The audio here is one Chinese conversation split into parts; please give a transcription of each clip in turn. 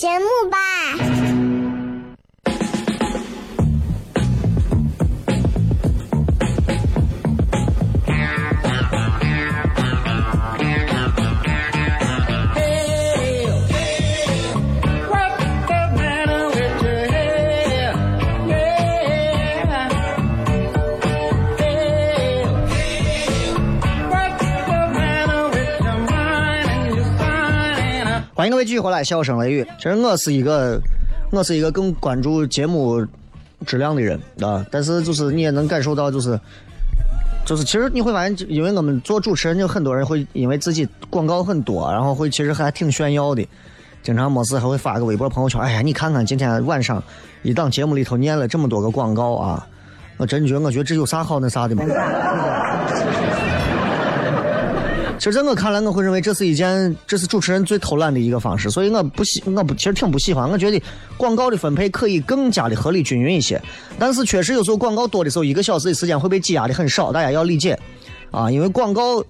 节目吧。欢迎各位继续回来，笑声雷雨。其实我是一个，我是一个更关注节目质量的人啊。但是就是你也能感受到，就是就是其实你会发现，因为我们做主持人，就很多人会因为自己广告很多，然后会其实还挺炫耀的。经常没事还会发个微博朋友圈，哎呀，你看看今天晚上一档节目里头念了这么多个广告啊！我真觉得，我觉得这有啥好那啥的吗？其实在我看来，我会认为这是一件，这是主持人最偷懒的一个方式，所以我不喜，我不其实挺不喜欢。我觉得广告的分配可以更加的合理均匀一些，但是确实有时候广告多的时候，一个小时的时间会被挤压的很少，大家要理解啊。因为广告，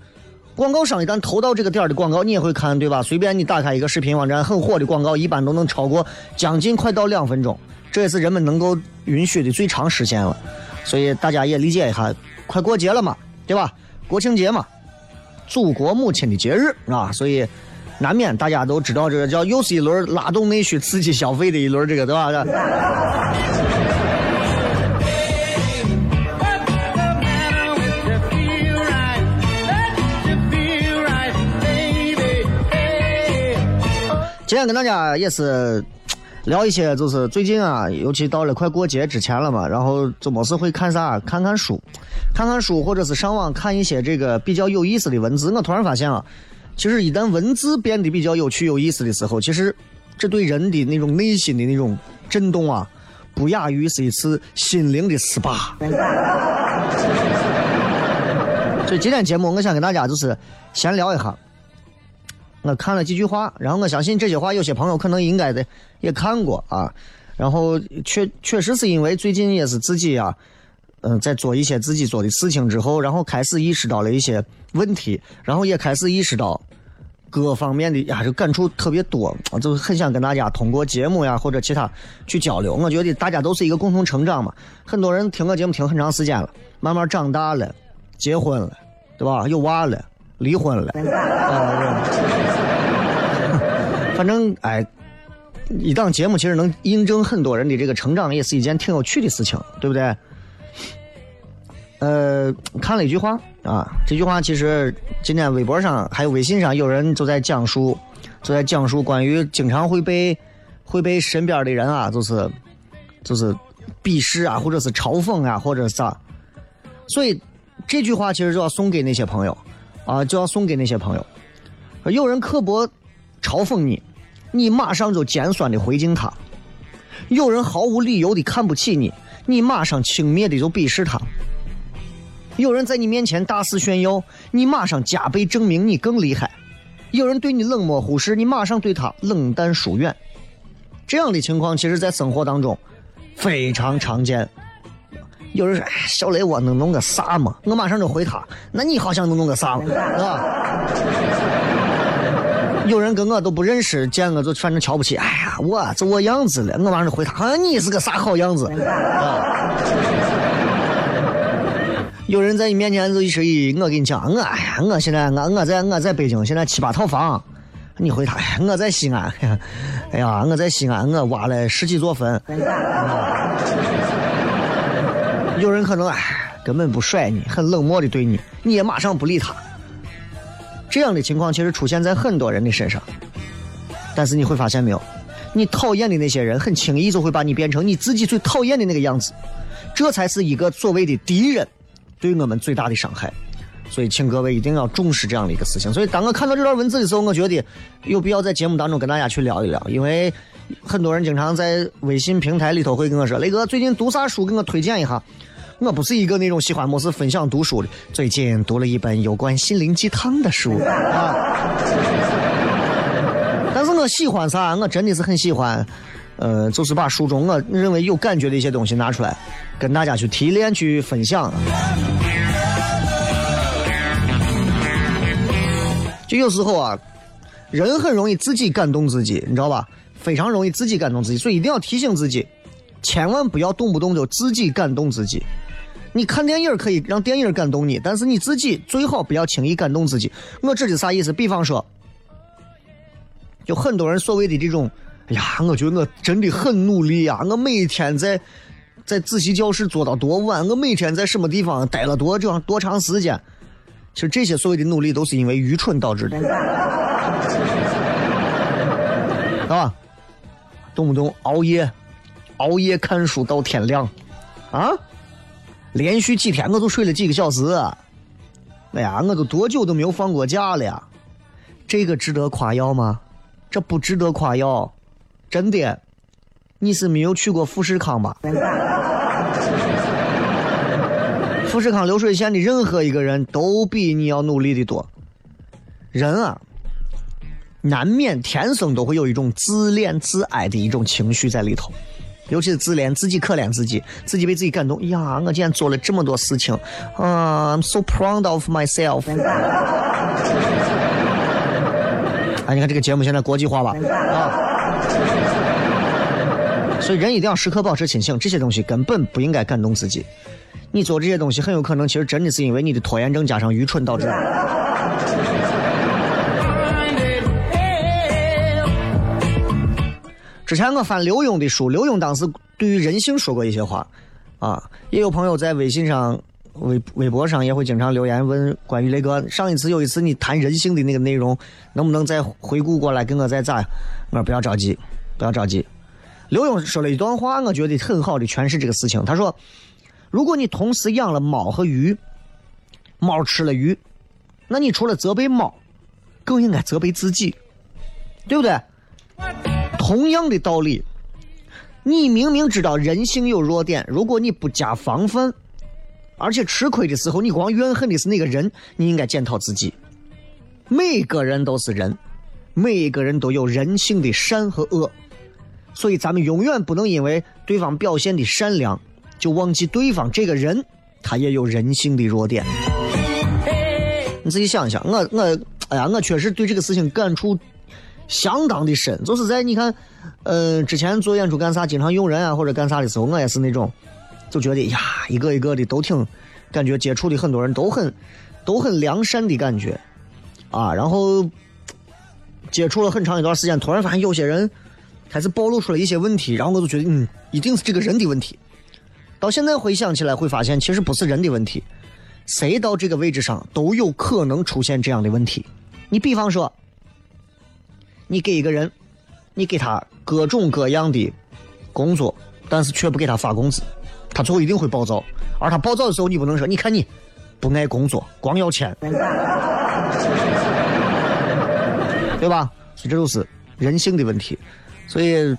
广告商一旦投到这个点儿的广告，你也会看，对吧？随便你打开一个视频网站，很火的广告，一般都能超过将近快到两分钟，这也是人们能够允许的最长时间了。所以大家也理解一下，快过节了嘛，对吧？国庆节嘛。祖国母亲的节日啊，所以难免大家都知道，这个叫又是一轮拉动内需、刺激消费的一轮，这个对吧？今天跟大家也是聊一些，就是最近啊，尤其到了快过节之前了嘛，然后就没事会看啥？看看书，看看书，或者是上网看一些这个比较有意思的文字。我突然发现啊，其实一旦文字变得比较有趣、有意思的时候，其实这对人的那种内心的那种震动啊，不亚于是一次心灵的 SPA。所以今天节目，我想跟大家就是闲聊一下。我看了几句话，然后我相信这些话有些朋友可能应该的也看过啊。然后确确实是因为最近也是自己啊，嗯，在做一些自己做的事情之后，然后开始意识到了一些问题，然后也开始意识到各方面的呀，就感触特别多，就很想跟大家通过节目呀或者其他去交流。我觉得大家都是一个共同成长嘛。很多人听我节目听很长时间了，慢慢长大了，结婚了，对吧？有娃了。离婚了，反正哎，一档节目其实能印证很多人的这个成长，也是一件挺有趣的事情，对不对？呃，看了一句话啊，这句话其实今天微博上还有微信上有人就在讲述，就在讲述关于经常会被会被身边的人啊，就是就是鄙视啊，或者是嘲讽啊，或者啥，所以这句话其实就要送给那些朋友。啊，就要送给那些朋友。有人刻薄嘲讽你，你马上就尖酸的回敬他；有人毫无理由的看不起你，你马上轻蔑的就鄙视他；有人在你面前大肆炫耀，你马上加倍证明你更厉害；有人对你冷漠忽视，你马上对他冷淡疏远。这样的情况，其实在生活当中非常常见。有人说：“哎，小雷，我能弄个啥嘛？”我马上就回他：“那你好像能弄个啥嘛？是吧？”有人跟我都不认识，见我就反正瞧不起。哎呀，我这我样子了，我马上就回他：“啊你是个啥好样子？”啊！有人在你面前就一说：“我跟你讲，我哎呀，我现在我我在我在北京现在七八套房。”你回他：“我在西安。”哎呀，我在西安，我挖了十几座坟。有人可能哎，根本不甩你，很冷漠的对你，你也马上不理他。这样的情况其实出现在很多人的身上，但是你会发现没有，你讨厌的那些人很轻易就会把你变成你自己最讨厌的那个样子，这才是一个所谓的敌人对我们最大的伤害。所以，请各位一定要重视这样的一个事情。所以，当我看到这段文字的时候，我觉得有必要在节目当中跟大家去聊一聊，因为很多人经常在微信平台里头会跟我说：“雷哥，最近读啥书？给我推荐一下。”我不是一个那种喜欢没事分享读书的。最近读了一本有关心灵鸡汤的书 啊，但是我喜欢啥？我真的是很喜欢，呃，就是把书中我认为有感觉的一些东西拿出来，跟大家去提炼、去分享。就有时候啊，人很容易自己感动自己，你知道吧？非常容易自己感动自己，所以一定要提醒自己，千万不要动不动就自己感动自己。你看电影可以让电影感动你，但是你自己最好不要轻易感动自己。我指的啥意思？比方说，就很多人所谓的这种，呀，我觉得我真的很努力呀，我每天在在自习教室坐到多晚，我每天在什么地方待了多长多长时间。其实这些所谓的努力都是因为愚蠢导致的，啊，动不动熬夜，熬夜看书到天亮，啊，连续几天我都睡了几个小时，哎呀，我都多久都没有放过假了呀？这个值得夸耀吗？这不值得夸耀，真的，你是没有去过富士康吧？富士康流水线的任何一个人都比你要努力的多。人啊，难免天生都会有一种自恋自哀的一种情绪在里头，尤其是自怜，自己可怜自己，自己被自己感动。呀，我竟然做了这么多事情，啊，I'm so proud of myself。哎，你看这个节目现在国际化吧？啊，所以人一定要时刻保持清醒，这些东西根本不应该感动自己。你做这些东西很有可能，其实真的是因为你的拖延症加上愚蠢导致的。之前我翻刘墉的书，刘墉当时对于人性说过一些话，啊，也有朋友在微信上、微微博上也会经常留言问关于那个上一次有一次你谈人性的那个内容，能不能再回顾过来跟我再咋？我说不要着急，不要着急。刘墉说了一段话，我觉得很好的诠释这个事情。他说。如果你同时养了猫和鱼，猫吃了鱼，那你除了责备猫，更应该责备自己，对不对？同样的道理，你明明知道人性有弱点，如果你不加防范，而且吃亏的时候你光怨恨的是那个人，你应该检讨自己。每个人都是人，每一个人都有人性的善和恶，所以咱们永远不能因为对方表现的善良。就忘记对方这个人，他也有人性的弱点。你自己想一想，我我，哎呀，我确实对这个事情感触相当的深。就是在你看，呃，之前做演出干啥，经常用人啊或者干啥的时候，我也是那种，就觉得呀，一个一个的都挺，感觉接触的很多人都很都很良善的感觉啊。然后接触了很长一段时间，突然发现有些人开始暴露出了一些问题，然后我就觉得，嗯，一定是这个人的问题。到现在回想起来，会发现其实不是人的问题，谁到这个位置上都有可能出现这样的问题。你比方说，你给一个人，你给他各种各样的工作，但是却不给他发工资，他最后一定会暴躁。而他暴躁的时候，你不能说，你看你不爱工作，光要钱，对吧？这就是人性的问题。所以，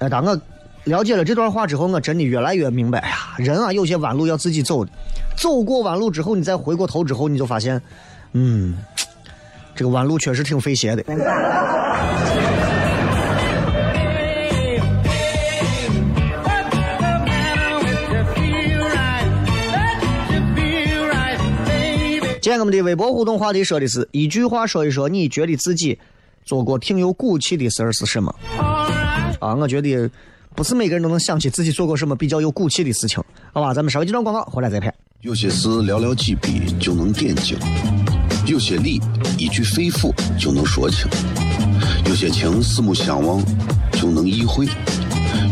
哎，当我。了解了这段话之后，我真的越来越明白。呀，人啊，有些弯路要自己走的。走过弯路之后，你再回过头之后，你就发现，嗯，这个弯路确实挺费鞋的。今天我们的微博互动话题说的是一句话说一说，你觉得自己做过挺有骨气的事儿是什么？啊，我觉得不是每个人都能想起自己做过什么比较有骨气的事情，好吧？咱们稍微几段广告，回来再拍。有些事寥寥几笔就能点睛，有些理一句肺腑就能说清，有些情四目相望就能意会，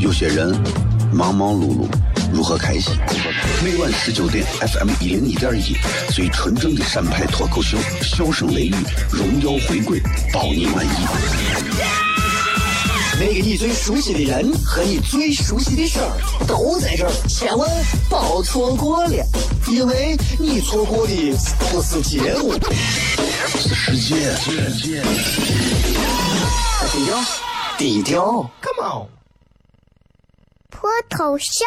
有些人忙忙碌碌如何开心？每晚十九点，FM 一零一点一，最纯正的陕派脱口秀，笑声雷雨，荣耀回归，包你满意。那个你最熟悉的人和你最熟悉的事儿都在这儿，千万别错过了，因为你错过的不是节目，是世界。低调，低调，Come on。脱头像？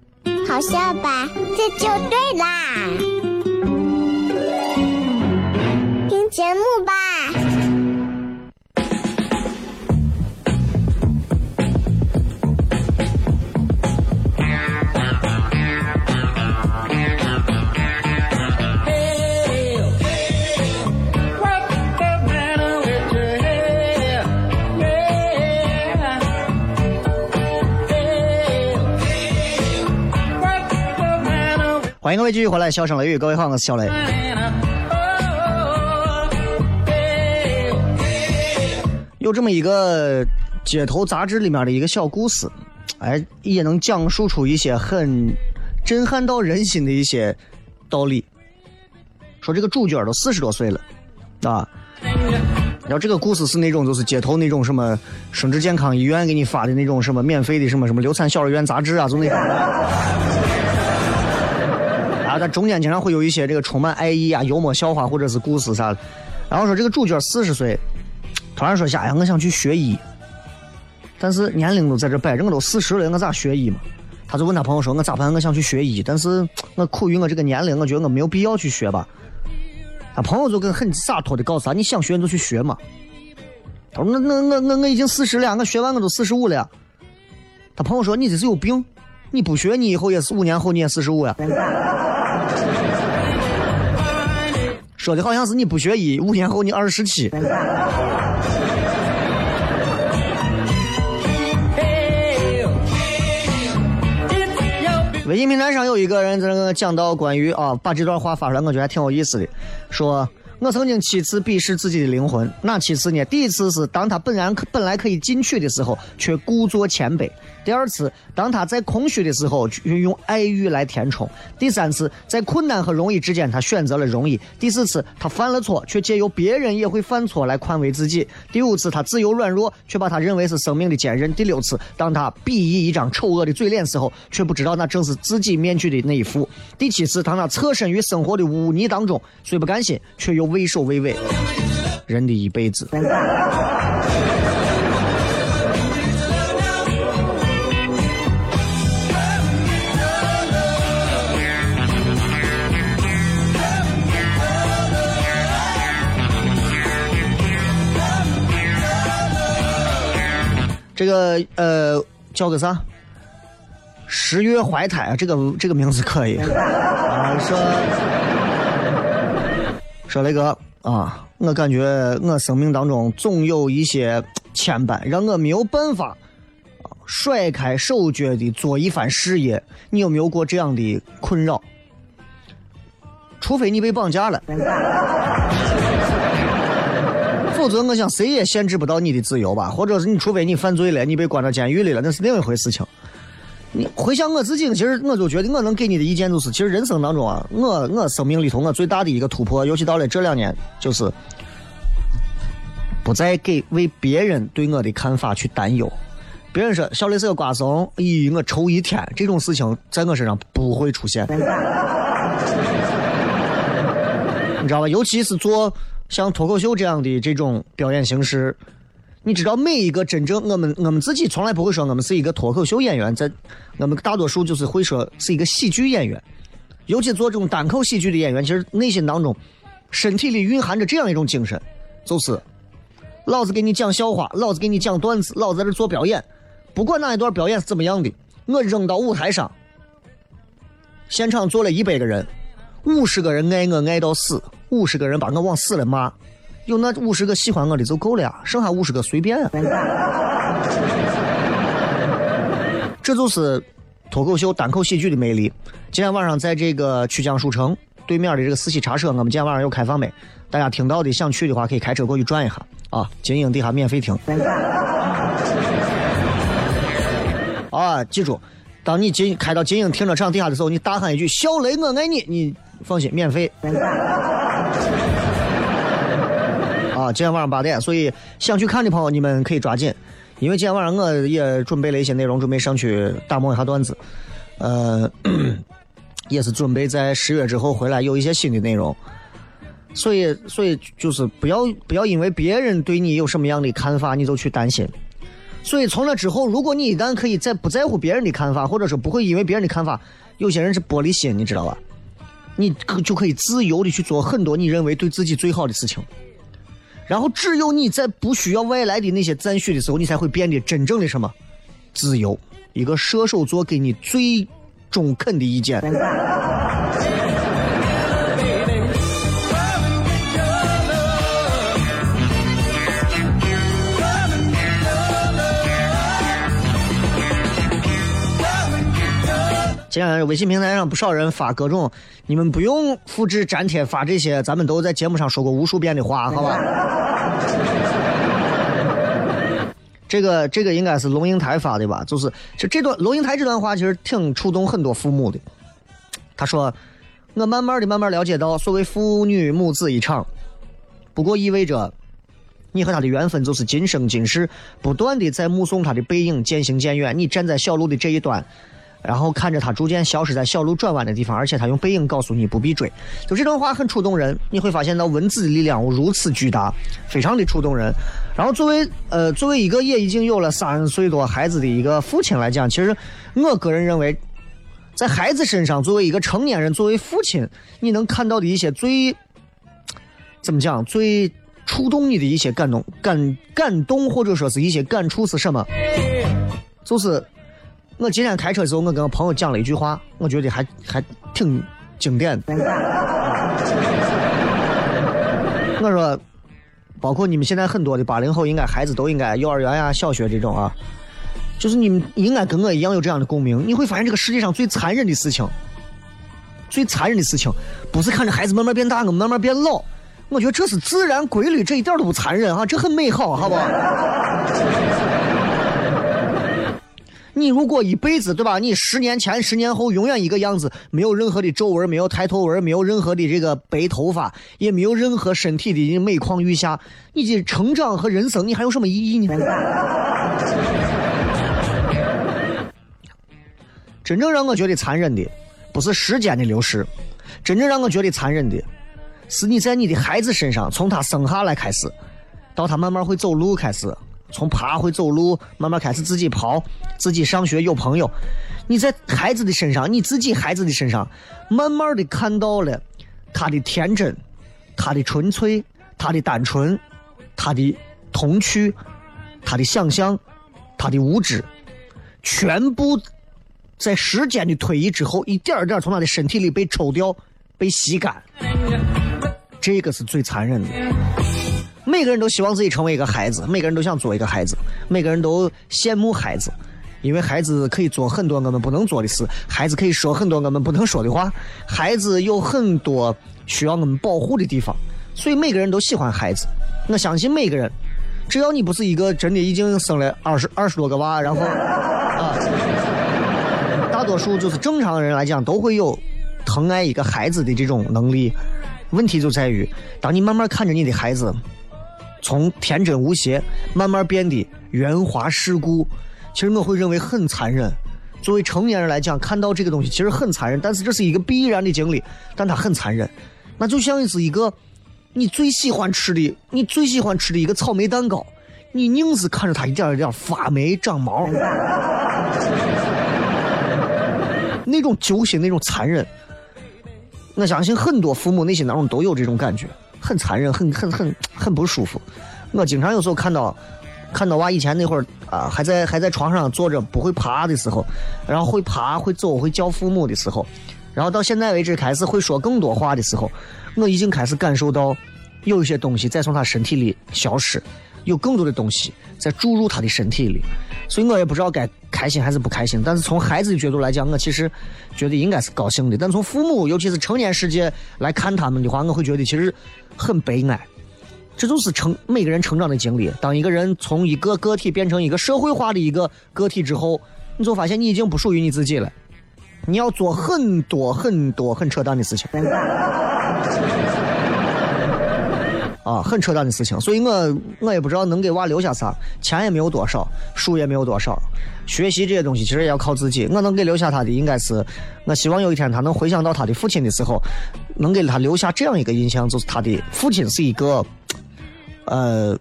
好笑吧？这就对啦。继续回来，笑声雷雨，各位好，我是小雷。有这么一个街头杂志里面的一个小故事，哎，也能讲述出一些很震撼到人心的一些道理。说这个主角都四十多岁了，啊，然后这个故事是那种就是街头那种什么生殖健康医院给你发的那种什么免费的什么什么流产小儿园杂志啊，就那种。啊，但中间经常会有一些这个充满爱意啊、幽默笑话或者是故事啥的。然后说这个主角四十岁。突然说下呀，我想去学医，但是年龄都在这摆着，我都四十了，我咋学医嘛？他就问他朋友说：“我咋办？我想去学医，但是我苦于我这个年龄，我觉得我没有必要去学吧。”他朋友就跟很洒脱的告诉他：“你想学你就去学嘛。”他说：“那那我我我已经四十了，我学完我都四十五了。”他朋友说：“你这是有病，你不学你以后也是五年后你也四十五呀。”说的好像是你不学医，五年后你二十七。微信平台上有一个人在那个讲到关于啊，把这段话发出来，我觉得还挺有意思的，说。我曾经七次鄙视自己的灵魂，哪七次呢？第一次是当他本然本来可以进去的时候，却故作谦卑；第二次，当他在空虚的时候，运用爱欲来填充；第三次，在困难和容易之间，他选择了容易；第四次，他犯了错，却借由别人也会犯错来宽慰自己；第五次，他自由软弱，却把他认为是生命的坚韧；第六次，当他鄙夷一张丑恶的嘴脸时候，却不知道那正是自己面具的那一副；第七次，当他侧身于生活的污泥当中，虽不甘心，却又。畏首畏尾，人的一辈子。这个呃，叫个啥？十月怀胎啊，这个这个名字可以。啊说。说雷哥啊，我感觉我生命当中总有一些牵绊，让我没有办法甩开手脚的做一番事业。你有没有过这样的困扰？除非你被绑架了，否则我想谁也限制不到你的自由吧。或者是你，除非你犯罪了，你被关到监狱里了，那是另一回事情。你回想我自己，其实我就觉得我能给你的意见就是，其实人生当中啊，我我生命里头我最大的一个突破，尤其到了这两年，就是不再给为别人对我的看法去担忧。别人说小雷是个瓜怂，咦，我愁一天，这种事情在我身上不会出现。你知道吧？尤其是做像脱口秀这样的这种表演形式，你知道每一个真正我们我们自己从来不会说我们是一个脱口秀演员，在我们大多数就是会说是一个喜剧演员。尤其做这种单口喜剧的演员，其实内心当中、身体里蕴含着这样一种精神，就是老子给你讲笑话，老子给你讲段子，老子在这做表演，不管哪一段表演是怎么样的，我扔到舞台上，现场坐了一百个人，五十个人爱我爱到死，五十个人把我往死了骂，有那五十个喜欢我的就够了呀，剩下五十个随便。这就是脱口秀单口喜剧的魅力。今天晚上在这个曲江书城对面的这个四喜茶社，我们今天晚上有开放没？大家听到的想去的话，可以开车过去转一下啊！金鹰底下免费听。啊，记住，当你进开到金鹰停车场底下的时候，你大喊一句“小雷我爱你”，你放心，免费。啊，今天晚上八点，所以想去看的朋友，你们可以抓紧，因为今天晚上我也准备了一些内容，准备上去打磨一下段子，呃。也是准备在十月之后回来有一些新的内容，所以所以就是不要不要因为别人对你有什么样的看法你就去担心。所以从那之后，如果你一旦可以在不在乎别人的看法，或者说不会因为别人的看法，有些人是玻璃心，你知道吧？你可就可以自由的去做很多你认为对自己最好的事情。然后只有你在不需要外来的那些赞许的时候，你才会变得真正的什么自由。一个射手座给你最。中肯的意见。今天微信平台上不少人发各种，你们不用复制粘贴发这些，咱们都在节目上说过无数遍的话，好吧？这个这个应该是龙应台发的吧？就是就这段龙应台这段话，其实挺触动很多父母的。他说：“我慢慢的、慢慢了解到，所谓父女母子一场，不过意味着你和他的缘分就是今生今世，不断的在目送他的背影渐行渐远。你站在小路的这一端。”然后看着他逐渐消失在小路转弯的地方，而且他用背影告诉你不必追。就这段话很触动人，你会发现到文字的力量如此巨大，非常的触动人。然后作为呃作为一个也已经有了三岁多孩子的一个父亲来讲，其实我个人认为，在孩子身上，作为一个成年人，作为父亲，你能看到的一些最怎么讲最触动你的一些感动感感动或者说是一些感触是什么？就是。我今天开车的时候，我跟我朋友讲了一句话，我觉得还还挺经典的。我说，包括你们现在很多的八零后，应该孩子都应该幼儿园呀、小学这种啊，就是你们应该跟我一样有这样的共鸣。你会发现，这个世界上最残忍的事情，最残忍的事情，不是看着孩子慢慢变大，我们慢慢变老。我觉得这是自然规律，这一点都不残忍啊，这很美好，好不好？你如果一辈子对吧？你十年前、十年后永远一个样子，没有任何的皱纹，没有抬头纹，没有任何的这个白头发，也没有任何身体的每况愈下，你的成长和人生，你还有什么意义呢？真正让我觉得残忍的，不是时间的流逝，真正让我觉得残忍的，是你在你的孩子身上，从他生下来开始，到他慢慢会走路开始。从爬会走路，慢慢开始自己跑，自己上学有朋友。你在孩子的身上，你自己孩子的身上，慢慢的看到了他的天真，他的纯粹，他的单纯，他的童趣，他的想象，他的无知，全部在时间的推移之后，一点点从他的身体里被抽掉，被吸干。这个是最残忍的。每个人都希望自己成为一个孩子，每个人都想做一个孩子，每个人都羡慕孩子，因为孩子可以做很多我们不能做的事，孩子可以说很多我们不能说的话，孩子有很多需要我们保护的地方，所以每个人都喜欢孩子。我相信每个人，只要你不是一个真的已经生了二十二十多个娃，然后啊，大多数就是正常人来讲都会有疼爱一个孩子的这种能力。问题就在于，当你慢慢看着你的孩子。从天真无邪慢慢变得圆滑世故，其实我会认为很残忍。作为成年人来讲，看到这个东西其实很残忍，但是这是一个必然的经历，但它很残忍。那就像是一个你最喜欢吃的、你最喜欢吃的一个草莓蛋糕，你硬是看着它一点一点发霉长毛，那种揪心、那种残忍，我相信很多父母内心当中都有这种感觉，很残忍、很很很很不舒服。我经常有时候看到。看到娃以前那会儿啊，还在还在床上坐着不会爬的时候，然后会爬会走会叫父母的时候，然后到现在为止开始会说更多话的时候，我已经开始感受到有一些东西在从他身体里消失，有更多的东西在注入他的身体里，所以我也不知道该开心还是不开心。但是从孩子的角度来讲，我其实觉得应该是高兴的。但从父母，尤其是成年世界来看他们的话，我会觉得其实很悲哀。这就是成每个人成长的经历。当一个人从一个个体变成一个社会化的一个个体之后，你就发现你已经不属于你自己了。你要做很多很多很扯淡的事情，啊，很扯淡的事情。所以我我也不知道能给娃留下啥，钱也没有多少，书也没有多少，学习这些东西其实也要靠自己。我能给留下他的，应该是我希望有一天他能回想到他的父亲的时候，能给他留下这样一个印象，就是他的父亲是一个。呃，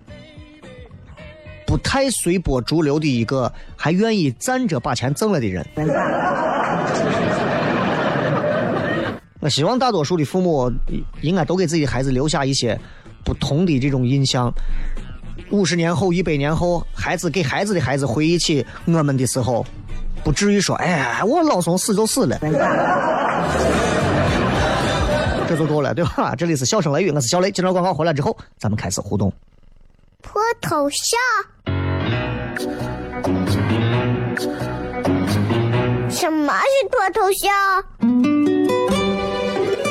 不太随波逐流的一个，还愿意站着把钱挣了的人。我希望大多数的父母应该都给自己的孩子留下一些不同的这种印象。五十年后、一百年后，孩子给孩子的孩子回忆起我们的时候，不至于说：“哎，我老宋死就死了。”这就够了，对吧？这里是笑声雷雨，我是小雷。接着广告回来之后，咱们开始互动。脱头像？什么是脱头像？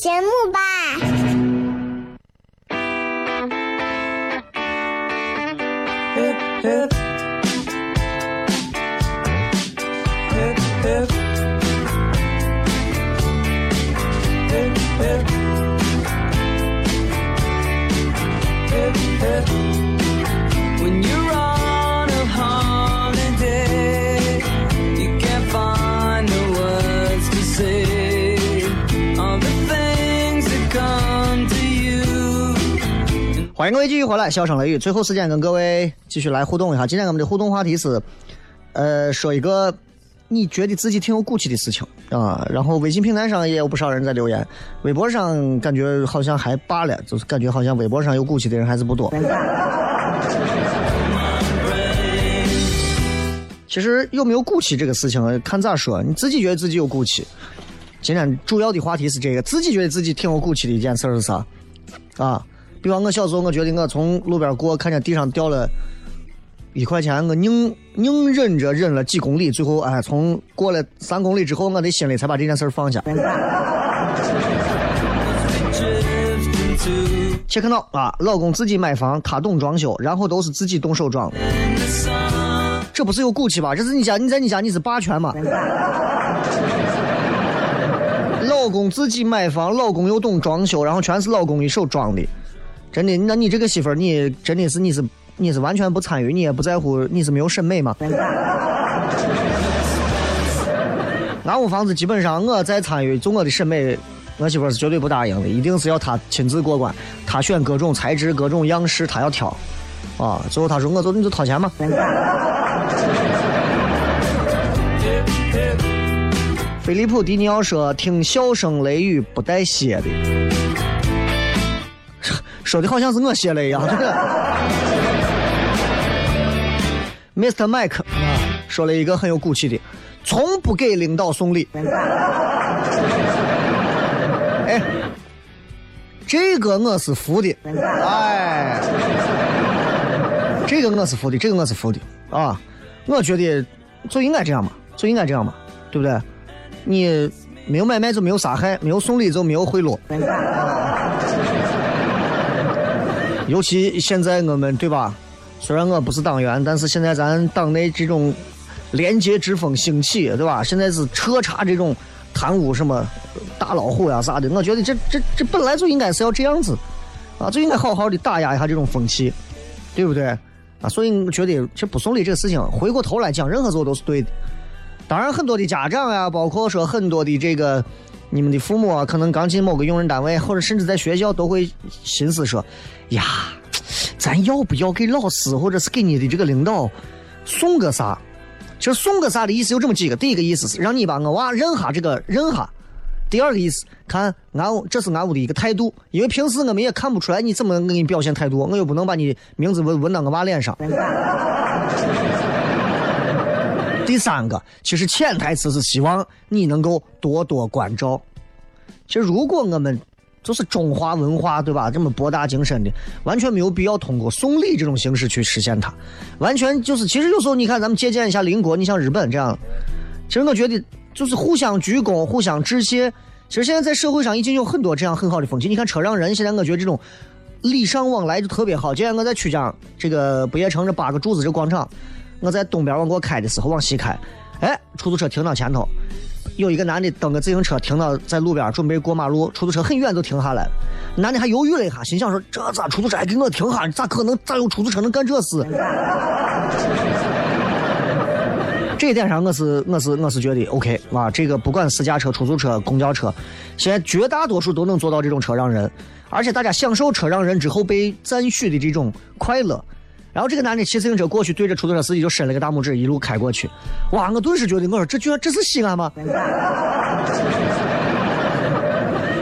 节目吧。欢迎各位继续回来，笑声雷雨，最后时间跟各位继续来互动一下。今天我们的互动话题是，呃，说一个你觉得自己挺有骨气的事情啊。然后微信平台上也有不少人在留言，微博上感觉好像还罢了，就是感觉好像微博上有骨气的人还是不多。其实有没有骨气这个事情，看咋说。你自己觉得自己有骨气。今天主要的话题是这个，自己觉得自己挺有骨气的一件事是啥？啊？比方我小时候，我觉得我从路边过，看见地上掉了一块钱，我宁宁忍着忍了几公里，最后哎，从过了三公里之后，我的心里才把这件事放下。切克闹啊，老公自己买房，他懂装修，然后都是自己动手装，这不是有骨气吧？这是你家，你在你家你是霸权吗？老公自己买房，老公又懂装修，然后全是老公一手装的。真的，那你这个媳妇儿，你真的是你是你是完全不参与，你也不在乎，你是没有审美吗？俺屋房子基本上我在参与，就我的审美，我媳妇儿是绝对不答应的，一定是要她亲自过关，她选各种材质、各种样式，她要挑，啊，最后她说我就你就掏钱嘛。菲利普·迪尼奥说：“听笑声雷雨不带歇的。”说的好像是我写的一样。Mr. Mike 说了一个很有骨气的，从不给领导送礼。哎，这个我是服的，哎，这个我是服的，这个我是服的啊！我觉得就应该这样嘛，就应该这样嘛，对不对？你没有买卖就没有杀害，没有送礼就没有贿赂。尤其现在我们对吧？虽然我不是党员，但是现在咱党内这种廉洁之风兴起，对吧？现在是彻查这种贪污什么大老虎呀啥的，我觉得这这这本来就应该是要这样子啊，就应该好好的打压一下这种风气，对不对？啊，所以我觉得其实不送礼这个事情，回过头来讲，任何时候都是对的。当然，很多的家长呀，包括说很多的这个你们的父母啊，可能刚进某个用人单位，或者甚至在学校，都会心思说：呀，咱要不要给老师或者是给你的这个领导送个啥？其实送个啥的意思有这么几个：第一个意思是让你把我娃认下这个认下；第二个意思，看俺这是俺屋的一个态度，因为平时我们也看不出来你怎么给你表现态度，我又不能把你名字纹纹到我娃脸上。第三个，其实潜台词是希望你能够多多关照。其实，如果我们就是中华文化，对吧？这么博大精深的，完全没有必要通过送礼这种形式去实现它。完全就是，其实有时候你看，咱们借鉴一下邻国，你像日本这样，其实我觉得就是互相鞠躬、互相致谢。其实现在在社会上已经有很多这样很好的风气。你看车让人，现在我觉得这种礼尚往来就特别好。今天我在曲江这个不夜城这八个柱子这广场。我在东边往过开的时候，往西开，哎，出租车停到前头，有一个男的蹬个自行车停到在路边准备过马路，出租车很远就停下来，男的还犹豫了一下，心想说这咋出租车还给我停下？咋可能？咋有出租车能干这事？这一点上我是我是我是觉得 OK 啊，这个不管私家车、出租车、公交车，现在绝大多数都能做到这种车让人，而且大家享受车让人之后被赞许的这种快乐。然后这个男的骑自行车过去，对着出租车司机就伸了个大拇指，一路开过去。哇！我顿时觉得，我说这居然这是西安吗？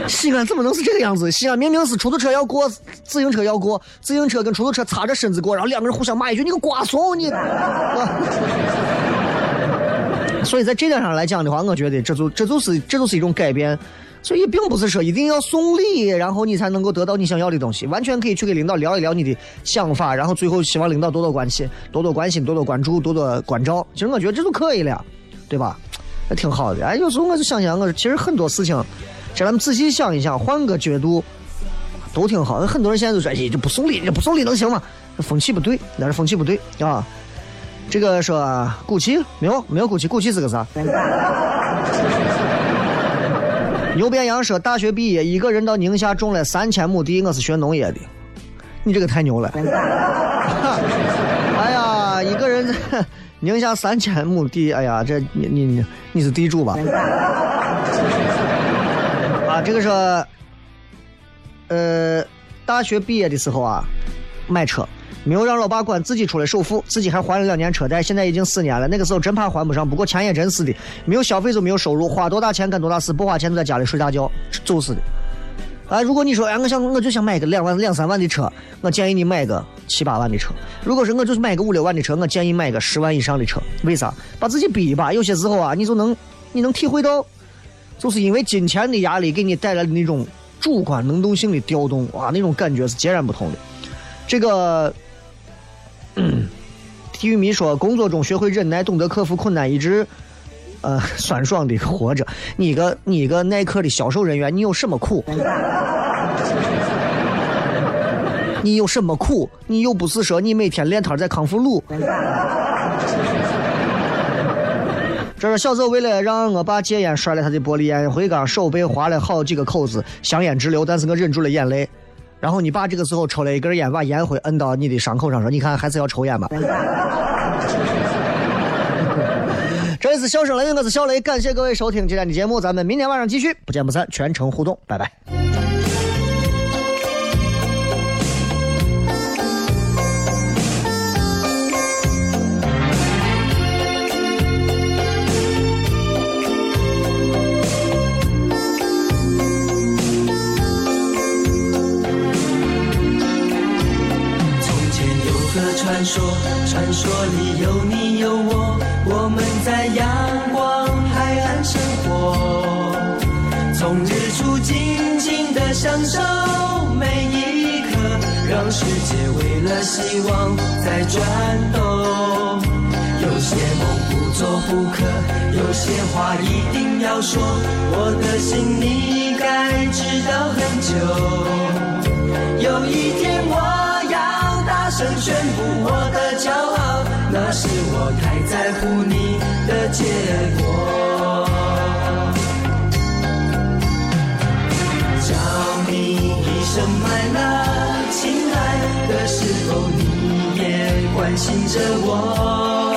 西安怎么能是这个样子？西安明明是出租车要过，自行车要过，自行车跟出租车擦着身子过，然后两个人互相骂一句：“你个瓜怂！”你。所以在这点上来讲的话，我觉得这就这就是这就是一种改变。所以并不是说一定要送礼，然后你才能够得到你想要的东西。完全可以去给领导聊一聊你的想法，然后最后希望领导多多关心、多多关心、多多关注、多多关照。其实我觉得这就可以了，对吧？那挺好的。哎，有时候我就想想，我其实很多事情，叫咱们仔细想一想，换个角度，都挺好。很多人现在都说：“哎，这不送礼，这不送礼能行吗？”风气不对，那是风气不对啊。这个说骨气没有，没有骨气，骨气是个啥？牛鞭羊说：“大学毕业，一个人到宁夏种了三千亩地。我是学农业的，你这个太牛了！哎呀，一个人宁夏三千亩地，哎呀，这你你你你是地主吧？啊，这个是，呃，大学毕业的时候啊，买车。”没有让老爸管，自己出了首付，自己还还了两年车贷，现在已经四年了。那个时候真怕还不上，不过钱也真是的，没有消费就没有收入，花多大钱干多大事，不花钱就在家里睡大觉，就是的。啊，如果你说，哎，我想我就想买个两万两三万的车，我建议你买个七八万的车。如果是我就是买个五六万的车，我建议买个十万以上的车。为啥？把自己逼一把，有些时候啊，你就能你能体会到，就是因为金钱的压力给你带来的那种主观能动性的调动，哇，那种感觉是截然不同的。这个。体育迷说：“工作中学会忍耐，懂得克服困难，一直呃 酸爽的活着。你个你个耐克的销售人员，你有什么苦？你有什么苦？你又不是说你每天练摊在康复路。”这是小时候为了让我爸戒烟，摔了他的玻璃烟灰缸，手被划了好几个口子，香烟直流，但是我忍住了眼泪。然后你爸这个时候抽了一根烟，把烟灰摁到你的伤口上，说：“你看，还是要抽烟吧。” 这里是笑声雷，我是小雷，感谢各位收听今天的节目，咱们明天晚上继续，不见不散，全程互动，拜拜。传说，传说里有你有我，我们在阳光海岸生活。从日出静静的享受每一刻，让世界为了希望在转动。有些梦不做不可，有些话一定要说。我的心你该知道很久。有一天我声宣布我的骄傲，那是我太在乎你的结果。叫你一声 “my love”，，亲爱的，时候你也关心着我？